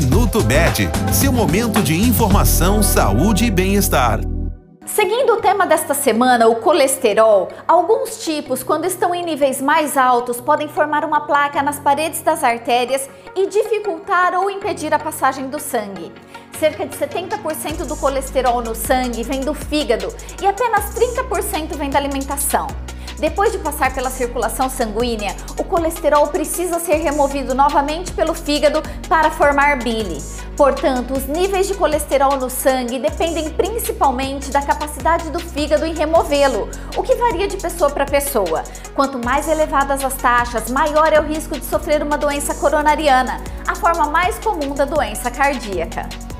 Minuto Med, seu momento de informação, saúde e bem-estar. Seguindo o tema desta semana, o colesterol, alguns tipos, quando estão em níveis mais altos, podem formar uma placa nas paredes das artérias e dificultar ou impedir a passagem do sangue. Cerca de 70% do colesterol no sangue vem do fígado e apenas 30% vem da alimentação. Depois de passar pela circulação sanguínea, o colesterol precisa ser removido novamente pelo fígado para formar bile. Portanto, os níveis de colesterol no sangue dependem principalmente da capacidade do fígado em removê-lo, o que varia de pessoa para pessoa. Quanto mais elevadas as taxas, maior é o risco de sofrer uma doença coronariana, a forma mais comum da doença cardíaca.